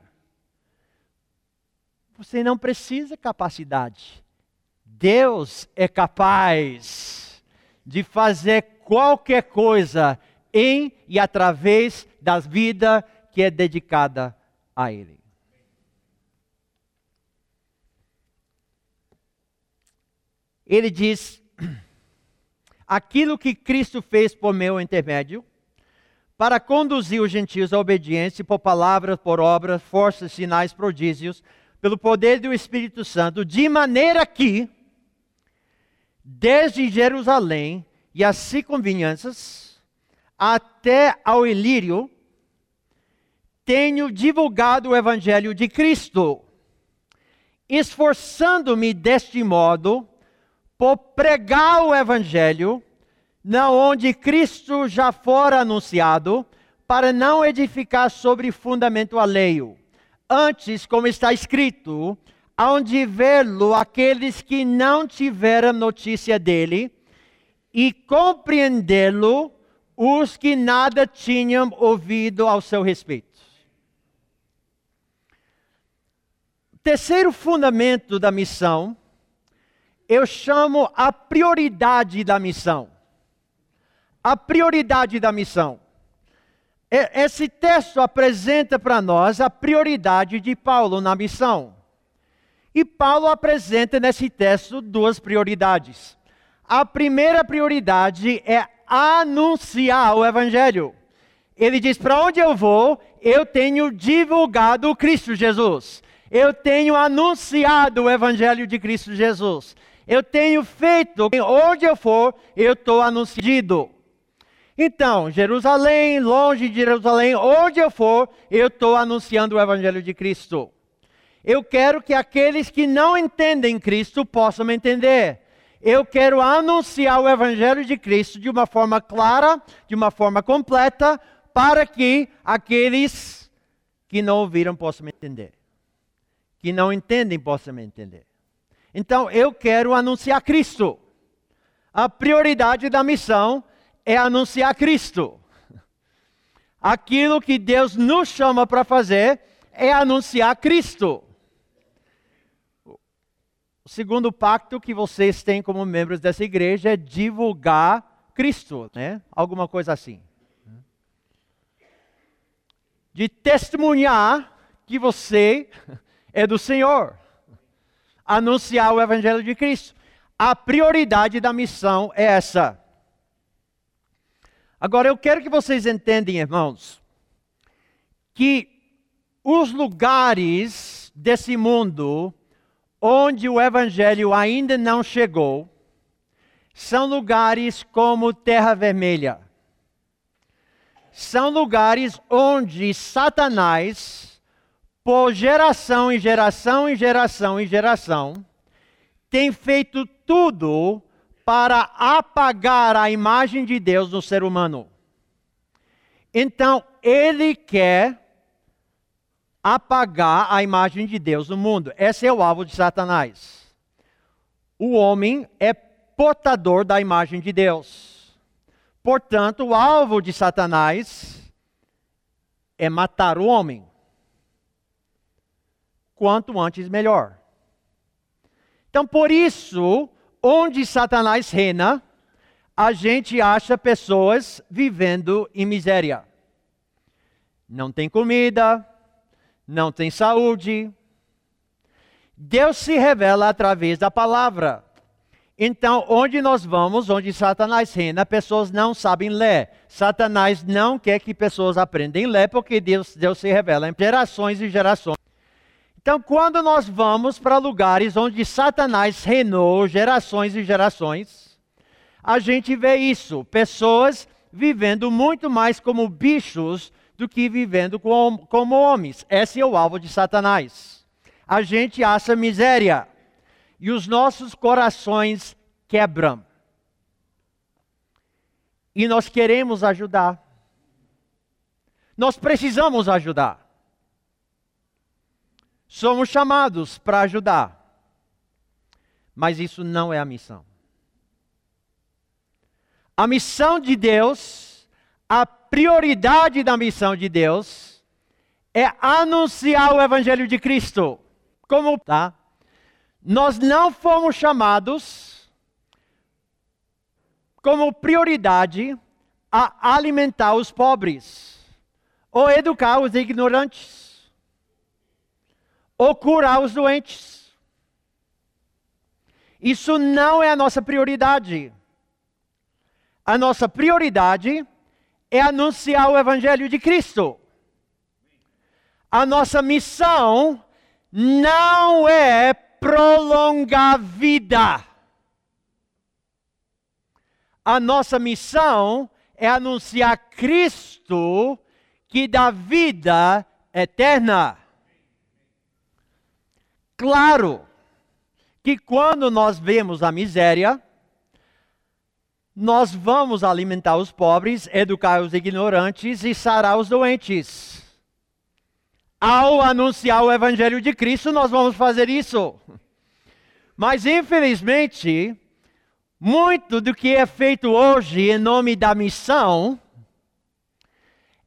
Você não precisa capacidade. Deus é capaz de fazer qualquer coisa em e através da vida que é dedicada a Ele. Ele diz: aquilo que Cristo fez por meu intermédio, para conduzir os gentios à obediência por palavras, por obras, forças, sinais, prodígios, pelo poder do Espírito Santo, de maneira que, desde Jerusalém, e as circunvizinhanças, até ao Ilírio, tenho divulgado o Evangelho de Cristo, esforçando-me deste modo por pregar o Evangelho, na onde Cristo já fora anunciado, para não edificar sobre fundamento alheio. Antes, como está escrito, onde vê-lo aqueles que não tiveram notícia dele, e compreendê-lo os que nada tinham ouvido ao seu respeito. Terceiro fundamento da missão, eu chamo a prioridade da missão. A prioridade da missão. Esse texto apresenta para nós a prioridade de Paulo na missão. E Paulo apresenta nesse texto duas prioridades. A primeira prioridade é anunciar o Evangelho. Ele diz: para onde eu vou, eu tenho divulgado Cristo Jesus. Eu tenho anunciado o Evangelho de Cristo Jesus. Eu tenho feito, onde eu for, eu estou anunciando. Então, Jerusalém, longe de Jerusalém, onde eu for, eu estou anunciando o Evangelho de Cristo. Eu quero que aqueles que não entendem Cristo possam entender eu quero anunciar o Evangelho de Cristo de uma forma clara, de uma forma completa, para que aqueles que não ouviram possam entender. Que não entendem possam entender. Então eu quero anunciar Cristo. A prioridade da missão é anunciar Cristo. Aquilo que Deus nos chama para fazer é anunciar Cristo. O segundo pacto que vocês têm como membros dessa igreja é divulgar Cristo, né? Alguma coisa assim. De testemunhar que você é do Senhor. Anunciar o evangelho de Cristo. A prioridade da missão é essa. Agora eu quero que vocês entendam, irmãos, que os lugares desse mundo onde o evangelho ainda não chegou, são lugares como Terra Vermelha. São lugares onde Satanás, por geração em geração em geração em geração, tem feito tudo para apagar a imagem de Deus no ser humano. Então, ele quer apagar a imagem de Deus no mundo. Esse é o alvo de Satanás. O homem é portador da imagem de Deus. Portanto, o alvo de Satanás é matar o homem. Quanto antes, melhor. Então, por isso, onde Satanás reina, a gente acha pessoas vivendo em miséria. Não tem comida, não tem saúde. Deus se revela através da palavra. Então, onde nós vamos, onde Satanás reina, pessoas não sabem ler. Satanás não quer que pessoas aprendam a ler, porque Deus, Deus se revela em gerações e gerações. Então, quando nós vamos para lugares onde Satanás reinou gerações e gerações, a gente vê isso: pessoas vivendo muito mais como bichos do que vivendo como, como homens. Esse é o alvo de Satanás. A gente acha miséria e os nossos corações quebram. E nós queremos ajudar. Nós precisamos ajudar. Somos chamados para ajudar. Mas isso não é a missão. A missão de Deus, a prioridade da missão de Deus é anunciar o evangelho de Cristo. Como tá? Nós não fomos chamados como prioridade a alimentar os pobres, ou educar os ignorantes, ou curar os doentes. Isso não é a nossa prioridade. A nossa prioridade é anunciar o Evangelho de Cristo. A nossa missão não é prolongar a vida. A nossa missão é anunciar Cristo que dá vida eterna. Claro que quando nós vemos a miséria, nós vamos alimentar os pobres, educar os ignorantes e sarar os doentes. Ao anunciar o Evangelho de Cristo, nós vamos fazer isso. Mas, infelizmente, muito do que é feito hoje em nome da missão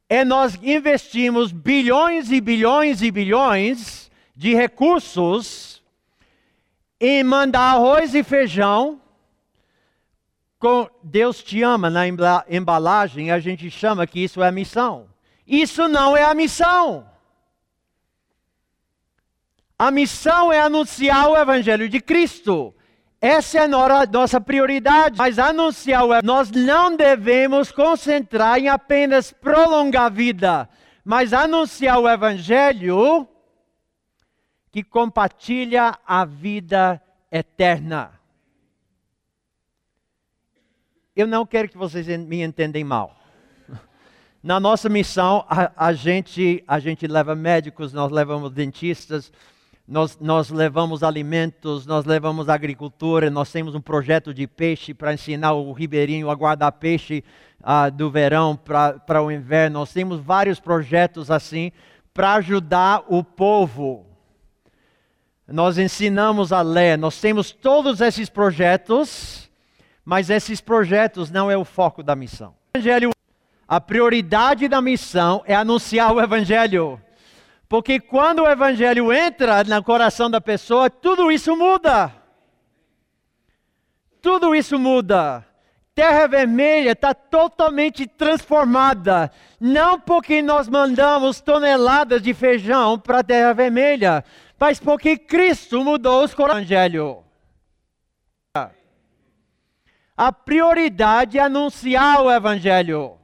é nós investimos bilhões e bilhões e bilhões de recursos em mandar arroz e feijão com Deus te ama na embalagem, a gente chama que isso é missão. Isso não é a missão. A missão é anunciar o Evangelho de Cristo. Essa é a nossa prioridade. Mas anunciar nós não devemos concentrar em apenas prolongar a vida, mas anunciar o Evangelho que compartilha a vida eterna eu não quero que vocês me entendam mal. Na nossa missão, a, a, gente, a gente leva médicos, nós levamos dentistas, nós, nós levamos alimentos, nós levamos agricultura, nós temos um projeto de peixe para ensinar o ribeirinho a guardar peixe uh, do verão para o inverno. Nós temos vários projetos assim para ajudar o povo. Nós ensinamos a ler, nós temos todos esses projetos, mas esses projetos não é o foco da missão. Evangelho, a prioridade da missão é anunciar o evangelho. Porque quando o evangelho entra no coração da pessoa, tudo isso muda. Tudo isso muda. Terra Vermelha está totalmente transformada. Não porque nós mandamos toneladas de feijão para a Terra Vermelha, mas porque Cristo mudou os corações. A prioridade é anunciar o Evangelho.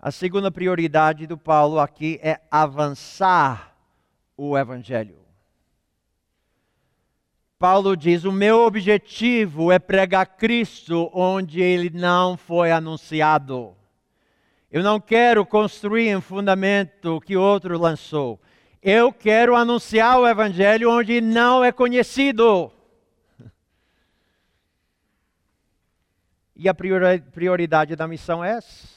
A segunda prioridade do Paulo aqui é avançar o Evangelho. Paulo diz: O meu objetivo é pregar Cristo onde ele não foi anunciado. Eu não quero construir um fundamento que outro lançou. Eu quero anunciar o Evangelho onde não é conhecido. E a prioridade da missão é essa: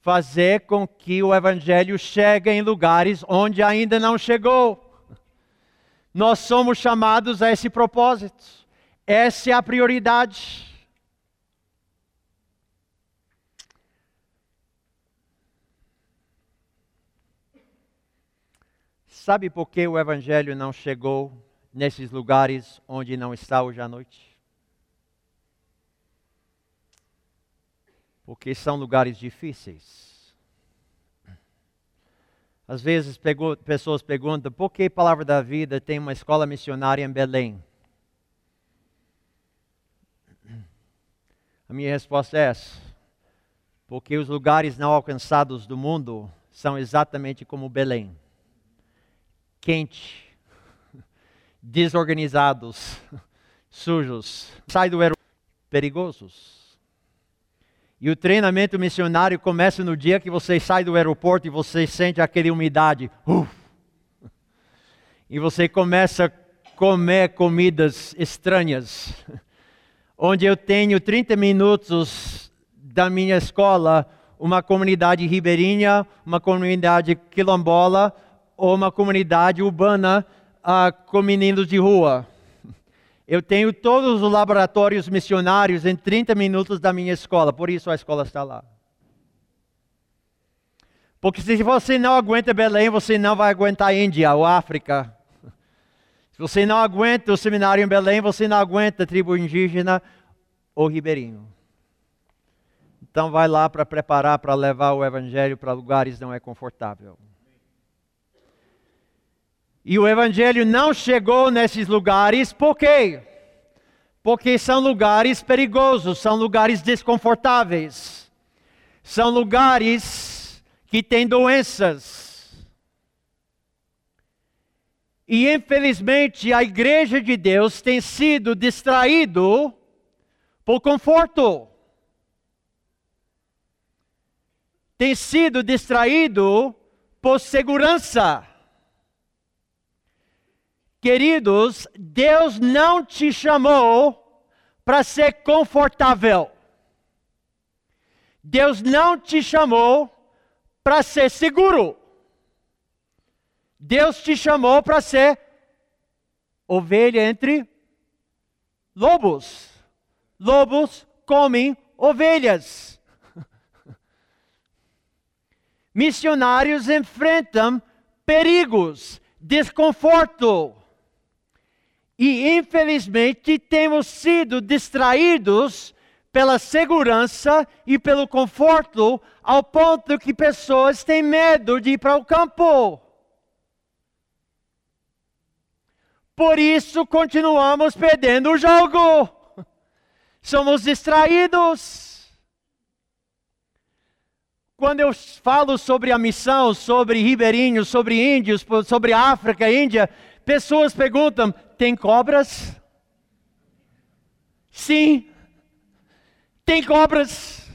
fazer com que o Evangelho chegue em lugares onde ainda não chegou. Nós somos chamados a esse propósito. Essa é a prioridade. Sabe por que o Evangelho não chegou nesses lugares onde não está hoje à noite? Porque são lugares difíceis. Às vezes pessoas perguntam por que Palavra da Vida tem uma escola missionária em Belém. A minha resposta é essa. Porque os lugares não alcançados do mundo são exatamente como Belém quente, desorganizados, sujos. Sai do aeroporto, perigosos. E o treinamento missionário começa no dia que você sai do aeroporto e você sente aquela umidade. Uf. E você começa a comer comidas estranhas. Onde eu tenho 30 minutos da minha escola, uma comunidade ribeirinha, uma comunidade quilombola ou uma comunidade urbana uh, com meninos de rua. Eu tenho todos os laboratórios missionários em 30 minutos da minha escola, por isso a escola está lá. Porque se você não aguenta Belém, você não vai aguentar a Índia ou África. Se você não aguenta o seminário em Belém, você não aguenta a tribo indígena ou ribeirinho. Então vai lá para preparar para levar o evangelho para lugares não é confortável. E o Evangelho não chegou nesses lugares, por quê? Porque são lugares perigosos, são lugares desconfortáveis, são lugares que têm doenças. E infelizmente a igreja de Deus tem sido distraído por conforto. Tem sido distraído por segurança. Queridos, Deus não te chamou para ser confortável. Deus não te chamou para ser seguro. Deus te chamou para ser ovelha entre lobos. Lobos comem ovelhas. Missionários enfrentam perigos, desconforto. E infelizmente temos sido distraídos pela segurança e pelo conforto, ao ponto que pessoas têm medo de ir para o campo. Por isso continuamos perdendo o jogo. Somos distraídos. Quando eu falo sobre a missão, sobre ribeirinhos, sobre índios, sobre África, Índia, pessoas perguntam: tem cobras? Sim, tem cobras.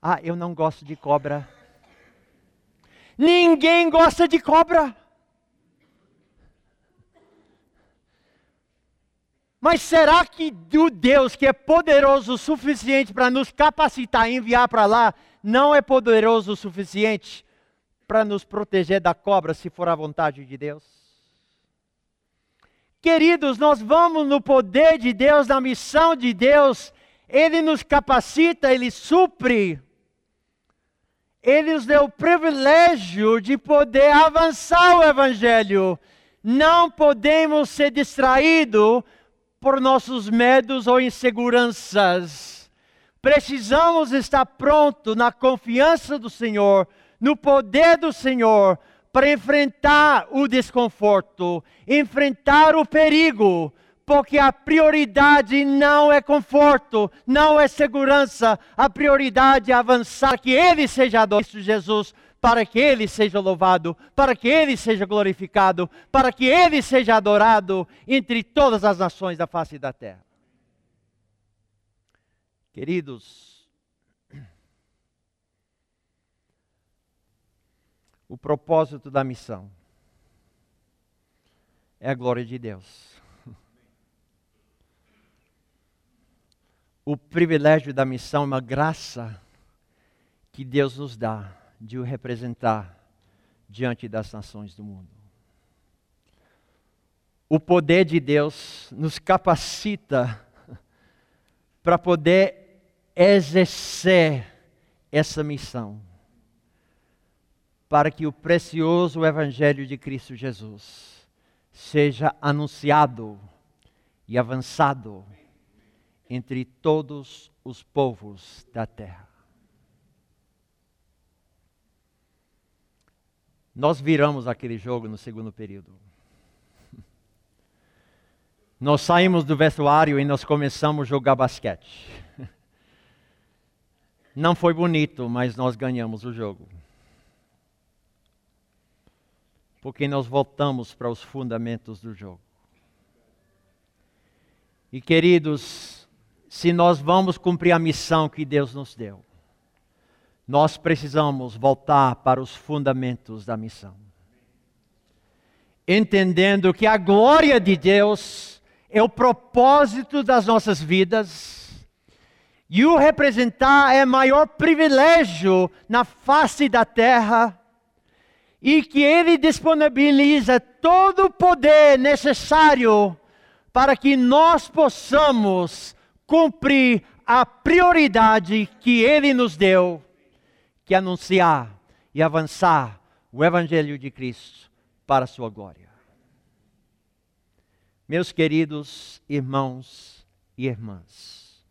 Ah, eu não gosto de cobra. Ninguém gosta de cobra. Mas será que o Deus que é poderoso o suficiente para nos capacitar e enviar para lá não é poderoso o suficiente para nos proteger da cobra, se for a vontade de Deus? Queridos, nós vamos no poder de Deus, na missão de Deus, Ele nos capacita, Ele supre. Ele nos deu o privilégio de poder avançar o Evangelho. Não podemos ser distraídos por nossos medos ou inseguranças. Precisamos estar pronto na confiança do Senhor, no poder do Senhor, para enfrentar o desconforto, enfrentar o perigo, porque a prioridade não é conforto, não é segurança, a prioridade é avançar, que Ele seja adorado, Jesus, para que Ele seja louvado, para que Ele seja glorificado, para que Ele seja adorado entre todas as nações da face da terra. Queridos, o propósito da missão é a glória de Deus. O privilégio da missão é uma graça que Deus nos dá de o representar diante das nações do mundo. O poder de Deus nos capacita para poder exercer essa missão, para que o precioso Evangelho de Cristo Jesus seja anunciado e avançado entre todos os povos da terra. Nós viramos aquele jogo no segundo período. Nós saímos do vestuário e nós começamos a jogar basquete. Não foi bonito, mas nós ganhamos o jogo. Porque nós voltamos para os fundamentos do jogo. E queridos, se nós vamos cumprir a missão que Deus nos deu, nós precisamos voltar para os fundamentos da missão. Entendendo que a glória de Deus é o propósito das nossas vidas, e o representar é maior privilégio na face da terra, e que Ele disponibiliza todo o poder necessário para que nós possamos cumprir a prioridade que Ele nos deu que anunciar e avançar o Evangelho de Cristo para a sua glória. Meus queridos irmãos e irmãs,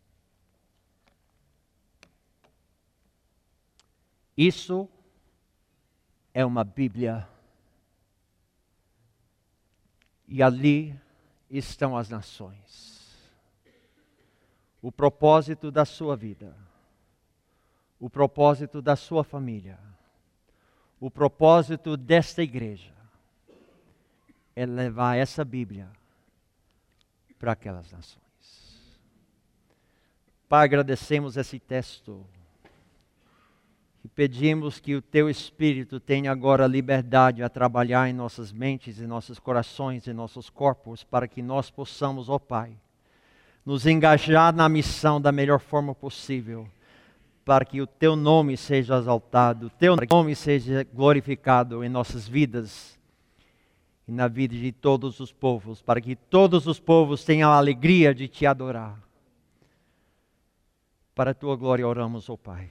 isso é uma Bíblia e ali estão as nações. O propósito da sua vida o propósito da sua família, o propósito desta igreja é levar essa Bíblia para aquelas nações. Pai, agradecemos esse texto e pedimos que o Teu Espírito tenha agora liberdade a trabalhar em nossas mentes, em nossos corações, em nossos corpos, para que nós possamos, ó Pai, nos engajar na missão da melhor forma possível para que o teu nome seja exaltado, o teu nome seja glorificado em nossas vidas e na vida de todos os povos, para que todos os povos tenham a alegria de te adorar. Para a tua glória oramos, ó oh Pai,